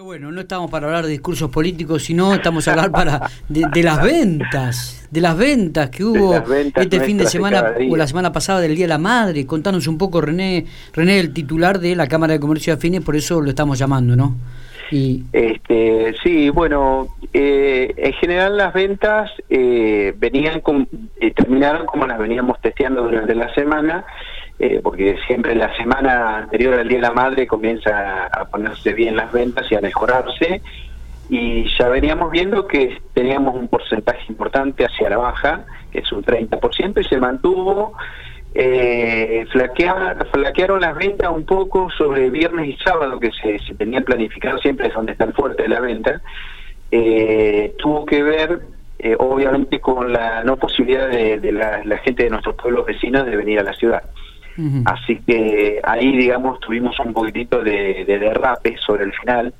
Pero bueno, no estamos para hablar de discursos políticos, sino estamos a hablar para de, las ventas, de las ventas que hubo este fin de semana o la semana pasada del Día de la Madre. Contanos un poco, René, René, el titular de la Cámara de Comercio de Afines, por eso lo estamos llamando, ¿no? Y... Este, sí, bueno, eh, en general las ventas eh, venían con, eh, terminaron como las veníamos testeando durante la semana eh, porque siempre la semana anterior al Día de la Madre comienza a ponerse bien las ventas y a mejorarse, y ya veníamos viendo que teníamos un porcentaje importante hacia la baja, que es un 30%, y se mantuvo. Eh, flaquearon las ventas un poco sobre viernes y sábado, que se, se tenía planificado, siempre es donde está el fuerte la venta. Eh, tuvo que ver eh, obviamente con la no posibilidad de, la, gente de nuestros pueblos vecinos de venir a la ciudad. Así que ahí, digamos, tuvimos un poquitito de, derrape sobre el final.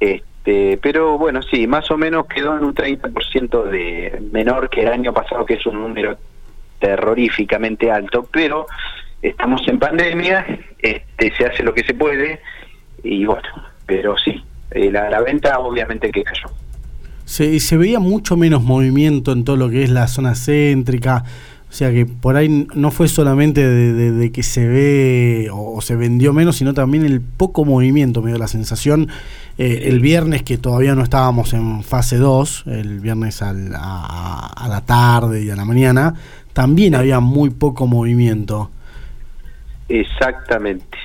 Este, pero bueno, sí, más o menos quedó en un 30% de menor que el año pasado, que es un número terroríficamente alto, pero estamos en pandemia, este, se hace lo que se puede y bueno, pero sí, eh, la, la venta obviamente que cayó. Se, se veía mucho menos movimiento en todo lo que es la zona céntrica, o sea que por ahí no fue solamente de, que se ve o, se vendió menos, sino también el poco movimiento, me dio la sensación. Eh, el viernes que todavía no estábamos en fase 2, el viernes a, la tarde y a la mañana, también había muy poco movimiento. Exactamente.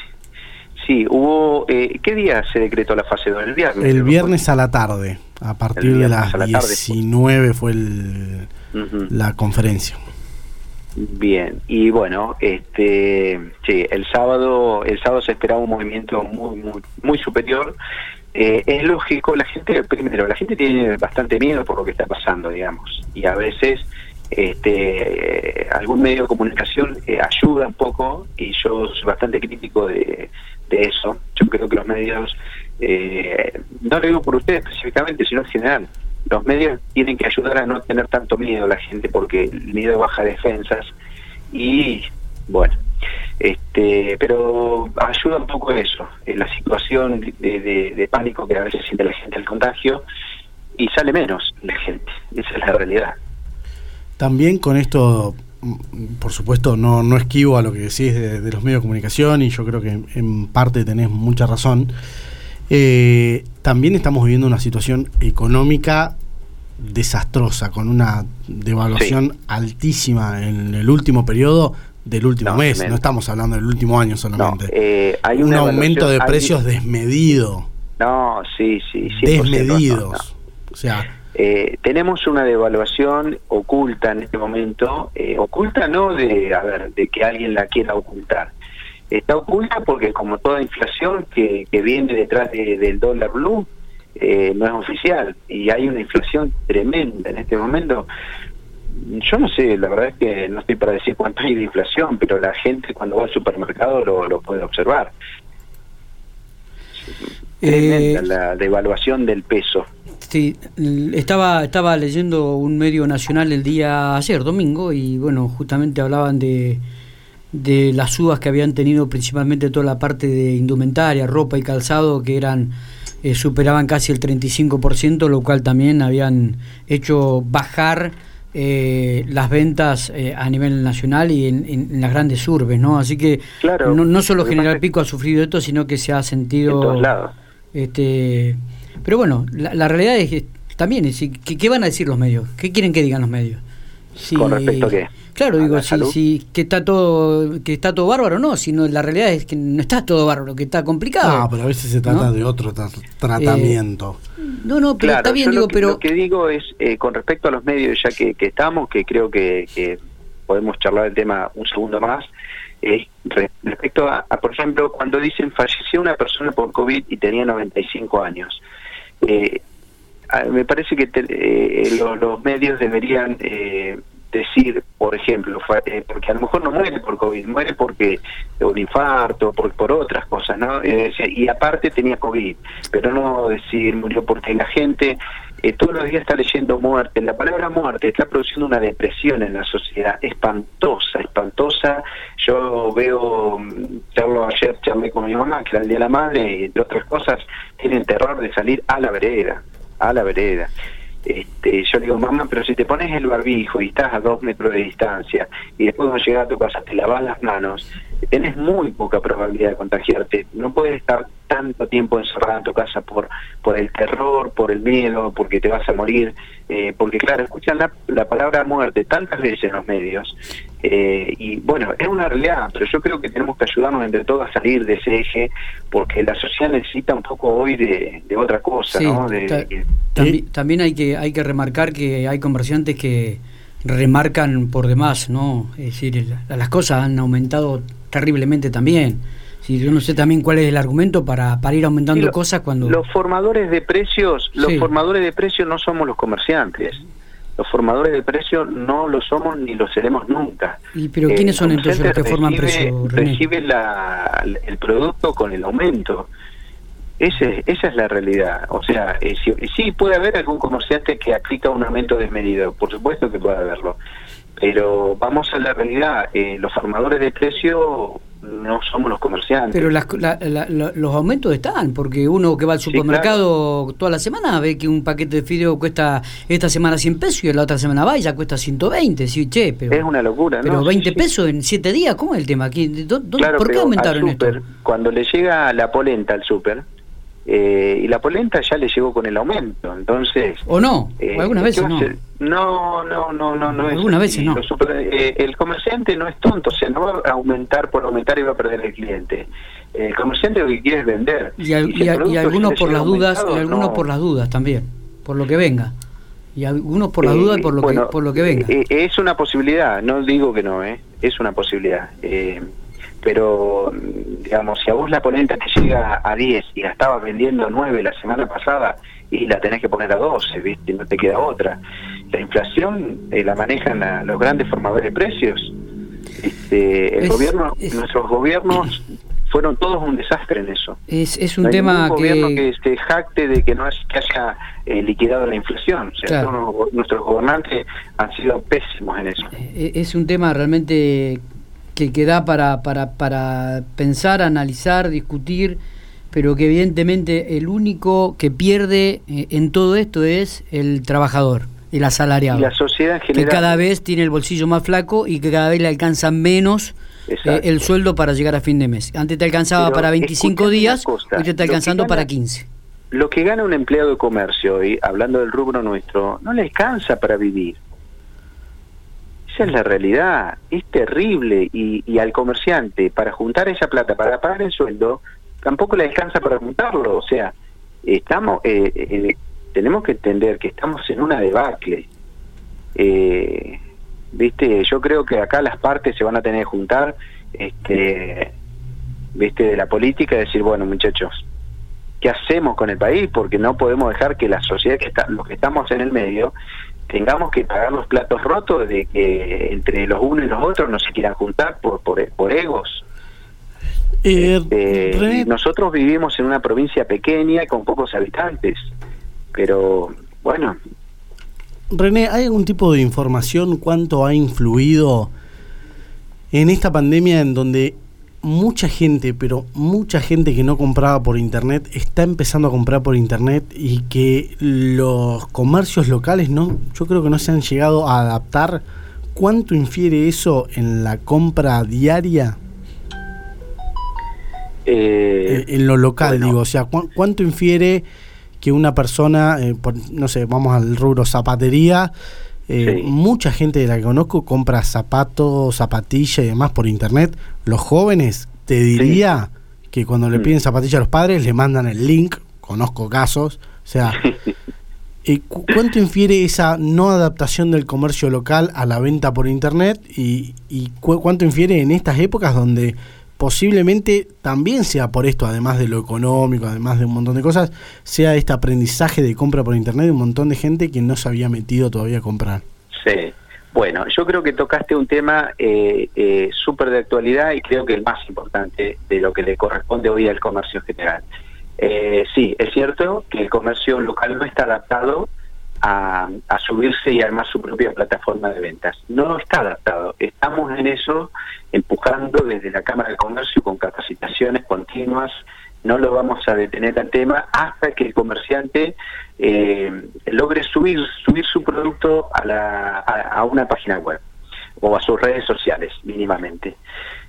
Sí, hubo... Eh, ¿Qué día se decretó la fase 2? El viernes. El viernes a la tarde. A partir de las 19 fue el, la conferencia. Bien, y bueno, este, sí, el sábado, el sábado se esperaba un movimiento muy, muy, muy superior. Eh, es lógico, la gente, primero, la gente tiene bastante miedo por lo que está pasando, digamos, y a veces este, eh, algún medio de comunicación eh, ayuda un poco, y yo soy bastante crítico de, de eso. Yo creo que los medios, no lo digo por usted específicamente, sino en general, los medios tienen que ayudar a no tener tanto miedo a la gente porque el miedo baja defensas y bueno este pero ayuda un poco eso en la situación de, pánico que a veces siente la gente al contagio y sale menos la gente esa es la realidad. También con esto por supuesto no, no esquivo a lo que decís de, de los medios de comunicación y yo creo que en parte tenés mucha razón eh, también estamos viviendo una situación económica desastrosa, con una devaluación altísima en el último periodo del último mes, no estamos hablando del último año solamente. Eh, hay un aumento de precios desmedido. No, sí, sí, desmedidos. O sea, eh, tenemos una devaluación oculta en este momento, oculta no de, a ver, de que alguien la quiera ocultar, está oculta porque como toda inflación que, que viene detrás del dólar blue eh, no es oficial y hay una inflación tremenda en este momento. Yo no sé, la verdad es que no estoy para decir cuánto hay de inflación, pero la gente cuando va al supermercado lo, lo puede observar. Tremenda eh, la devaluación del peso. Sí, estaba, estaba leyendo un medio nacional el día ayer, domingo, y bueno, justamente hablaban de, de las subas que habían tenido principalmente toda la parte de indumentaria, ropa y calzado que eran eh, superaban casi el 35%, lo cual también habían hecho bajar eh, las ventas eh, a nivel nacional y en, las grandes urbes, ¿no? Así que no, no, solo General Pico ha sufrido esto, sino que se ha sentido... Este, pero bueno, la, realidad es que también, es, ¿qué, ¿qué, van a decir los medios? ¿Qué quieren que digan los medios? ¿Con respecto a qué? Claro, digo, sí, sí, que está todo que está todo bárbaro, no, sino la realidad es que no está todo bárbaro, que está complicado. No, pero a veces se trata de otro tratamiento. Eh, no, no, pero está bien, digo, que, pero... Lo que digo es, eh, con respecto a los medios, ya que, estamos, que creo que, podemos charlar el tema un segundo más, eh, respecto a, por ejemplo, cuando dicen falleció una persona por COVID y tenía 95 años. me parece que los medios deberían decir, por ejemplo, eh, porque a lo mejor no muere por COVID, muere porque un infarto, por, por otras cosas, ¿no? y aparte tenía COVID, pero no decir murió porque la gente eh, todos los días está leyendo muerte. La palabra muerte está produciendo una depresión en la sociedad espantosa, espantosa. Yo veo, charlo ayer, charlé con mi mamá, que era el Día de la Madre, y entre otras cosas, tienen terror de salir a la vereda, a la vereda. Este, yo le digo, mamá, pero si te pones el barbijo y estás a dos metros de distancia y después vas a llegar a tu casa, te lavas las manos, tenés muy poca probabilidad de contagiarte. No puedes estar tanto tiempo encerrado en tu casa por por el terror, por el miedo, porque te vas a morir, eh, porque claro, escuchan la, palabra muerte tantas veces en los medios, eh, y bueno, es una realidad, pero yo creo que tenemos que ayudarnos entre todos a salir de ese eje, porque la sociedad necesita un poco hoy de, otra cosa, ¿no? también, hay que hay que remarcar que hay comerciantes que remarcan por demás, ¿no? Es decir, las cosas han aumentado terriblemente también yo no sé también cuál es el argumento para, para ir aumentando cosas cuando... Los formadores de precios, los formadores de precios no somos los comerciantes. Los formadores de precios no lo somos ni lo seremos nunca. ¿Y pero quiénes son entonces los que forman precios? Recibe la, el producto con el aumento. Ese, esa es la realidad. O sea, eh, sí, puede haber algún comerciante que aplica un aumento desmedido, por supuesto que puede haberlo. Pero vamos a la realidad, eh, los formadores de precios no somos los comerciantes. Pero los aumentos están, porque uno que va al supermercado toda la semana ve que un paquete de fideo cuesta esta semana 100 pesos y la otra semana va y ya cuesta 120. Sí, che, pero, es una locura, Pero 20 pesos en 7 días, ¿cómo es el tema? ¿Por qué aumentaron esto? Cuando le llega la polenta al súper, eh, y la polenta ya le llegó con el aumento, entonces... ¿O no? Eh, algunas veces no. No, no, no, no, no. Algunas veces no. Eh, el comerciante no es tonto, o sea, no va a aumentar por aumentar y va a perder el cliente. El comerciante lo que quiere es vender. Y, algunos por las dudas, y algunos por las dudas también, por lo que venga. Y algunos por las dudas y por lo, que, por lo que venga. es una posibilidad, no digo que no, ¿eh? es una posibilidad. Eh, pero digamos, si a vos la polenta te llega a 10 y la estabas vendiendo 9 la semana pasada y la tenés que poner a 12, ¿viste? No te queda otra. La inflación eh, la manejan los grandes formadores de precios. Este, el gobierno, nuestros gobiernos fueron todos un desastre en eso. Es, es un tema que... gobierno que se jacte de que no es que haya eh, liquidado la inflación. O sea, nuestros gobernantes han sido pésimos en eso. Eh, es un tema realmente que, queda para, para, para pensar, analizar, discutir, pero que evidentemente el único que pierde eh, en todo esto es el trabajador, el asalariado. Y la sociedad general. Que cada vez tiene el bolsillo más flaco y que cada vez le alcanza menos eh, el sueldo para llegar a fin de mes. Antes te alcanzaba para 25 días, hoy te está alcanzando para 15. Lo que gana un empleado de comercio, y hablando del rubro nuestro, no le alcanza para vivir es la realidad, es terrible y, al comerciante para juntar esa plata, para pagar el sueldo, tampoco le alcanza para juntarlo, o sea, estamos, eh, eh, tenemos que entender que estamos en una debacle. Eh, viste, yo creo que acá las partes se van a tener que juntar, este, viste, de la política y decir, bueno muchachos, ¿qué hacemos con el país? Porque no podemos dejar que la sociedad que está, los que estamos en el medio, tengamos que pagar los platos rotos de que entre los unos y los otros no se quieran juntar por, por, egos. Eh, este, nosotros vivimos en una provincia pequeña con pocos habitantes, pero bueno. René, ¿hay algún tipo de información cuánto ha influido en esta pandemia en donde mucha gente, pero mucha gente que no compraba por internet está empezando a comprar por internet y que los comercios locales no, yo creo que no se han llegado a adaptar. ¿Cuánto infiere eso en la compra diaria? Eh, en lo local, digo, o sea, ¿cuánto infiere que una persona, eh, no sé, vamos al rubro zapatería, eh, mucha gente de la que conozco compra zapatos, zapatillas y demás por internet. Los jóvenes, te diría que cuando le mm. piden zapatillas a los padres, le mandan el link. Conozco casos. O sea, eh, ¿cuánto infiere esa no adaptación del comercio local a la venta por internet? ¿Y, y cuánto infiere en estas épocas donde posiblemente también sea por esto, además de lo económico, además de un montón de cosas, sea este aprendizaje de compra por internet de un montón de gente que no se había metido todavía a comprar. Sí, bueno, yo creo que tocaste un tema eh, eh, súper de actualidad y creo que el más importante de lo que le corresponde hoy al comercio general. Eh, sí, es cierto que el comercio local no está adaptado a, subirse y armar su propia plataforma de ventas. No está adaptado. Estamos en eso, empujando desde la Cámara de Comercio con capacitaciones continuas. No lo vamos a detener al tema hasta que el comerciante eh, logre subir subir su producto a, la, a, una página web o a sus redes sociales mínimamente.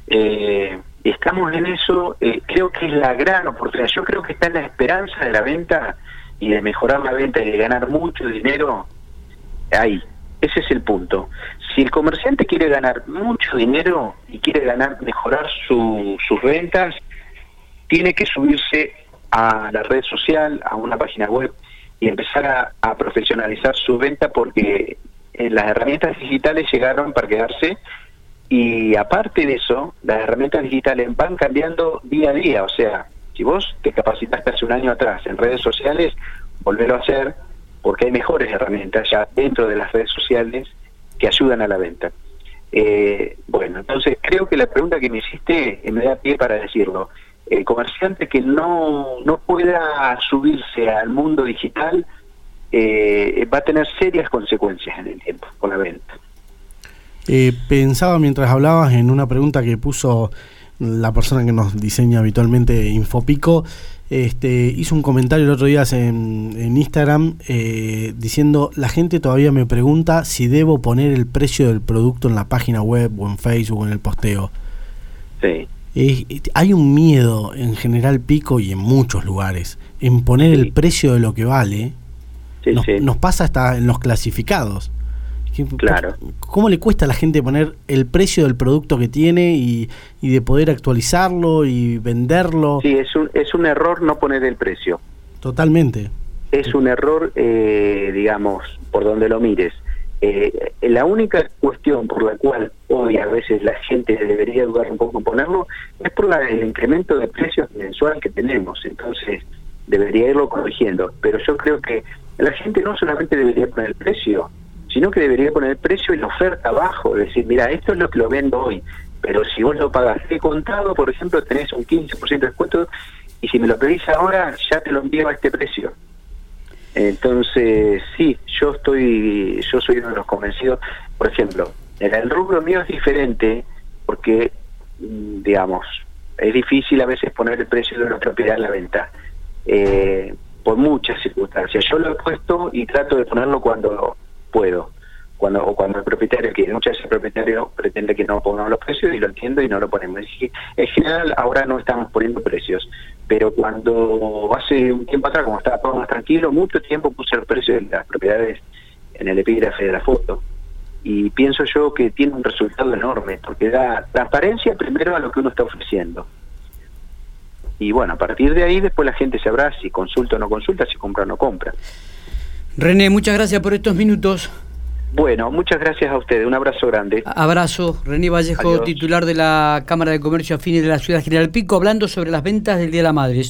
Eh, estamos en eso, eh, creo que es la gran oportunidad. Yo creo que está en la esperanza de la venta y de mejorar la venta y de ganar mucho dinero, ahí. Ese es el punto. Si el comerciante quiere ganar mucho dinero y quiere ganar, mejorar sus ventas, tiene que subirse a la red social, a una página web y empezar a, profesionalizar su venta porque eh, las herramientas digitales llegaron para quedarse y aparte de eso, las herramientas digitales van cambiando día a día, o sea, si vos te capacitaste hace un año atrás en redes sociales, volverlo a hacer porque hay mejores herramientas ya dentro de las redes sociales que ayudan a la venta. Eh, bueno, entonces creo que la pregunta que me hiciste me da pie para decirlo. El comerciante que no, no pueda subirse al mundo digital eh, va a tener serias consecuencias en el tiempo con la venta. Eh, pensaba mientras hablabas en una pregunta que puso la persona que nos diseña habitualmente Infopico, este, hizo un comentario el otro día en, en Instagram eh, diciendo, la gente todavía me pregunta si debo poner el precio del producto en la página web o en Facebook o en el posteo. Sí. hay un miedo en general Pico y en muchos lugares en poner el precio de lo que vale. nos pasa hasta en los clasificados. Claro. ¿Cómo le cuesta a la gente poner el precio del producto que tiene y, de poder actualizarlo y venderlo? Sí, es un, es un error no poner el precio. Totalmente. Es un error, eh, digamos, por donde lo mires. Eh, la única cuestión por la cual hoy a veces la gente debería dudar un poco en ponerlo es por la, el incremento de precios mensual que tenemos. Entonces, debería irlo corrigiendo. Pero yo creo que la gente no solamente debería poner el precio, sino que debería poner el precio y la oferta abajo, decir, mira, esto es lo que lo vendo hoy, pero si vos lo pagas de contado, por ejemplo, tenés un 15% de descuento y si me lo pedís ahora, ya te lo envío a este precio. Entonces, sí, yo estoy, yo soy uno de los convencidos, por ejemplo, el rubro mío es diferente porque, mm, digamos, es difícil a veces poner el precio de una propiedad en la venta. Eh, por muchas circunstancias. Yo lo he puesto y trato de ponerlo cuando puedo. Cuando, o cuando el propietario quiere, muchas veces el propietario pretende que no pongamos los precios y lo entiendo y no lo ponemos. En general, ahora no estamos poniendo precios, pero cuando hace un tiempo atrás, como estaba todo más tranquilo, mucho tiempo puse los precios de las propiedades en el epígrafe de la foto. Y pienso yo que tiene un resultado enorme, porque da transparencia primero a lo que uno está ofreciendo. Y bueno, a partir de ahí después la gente sabrá si consulta o no consulta, si compra o no compra. René, muchas gracias por estos minutos. Bueno, muchas gracias a ustedes. Un abrazo grande. Abrazo. René Vallejo, titular de la Cámara de Comercio Afines de la Ciudad General Pico, hablando sobre las ventas del Día de la Madre.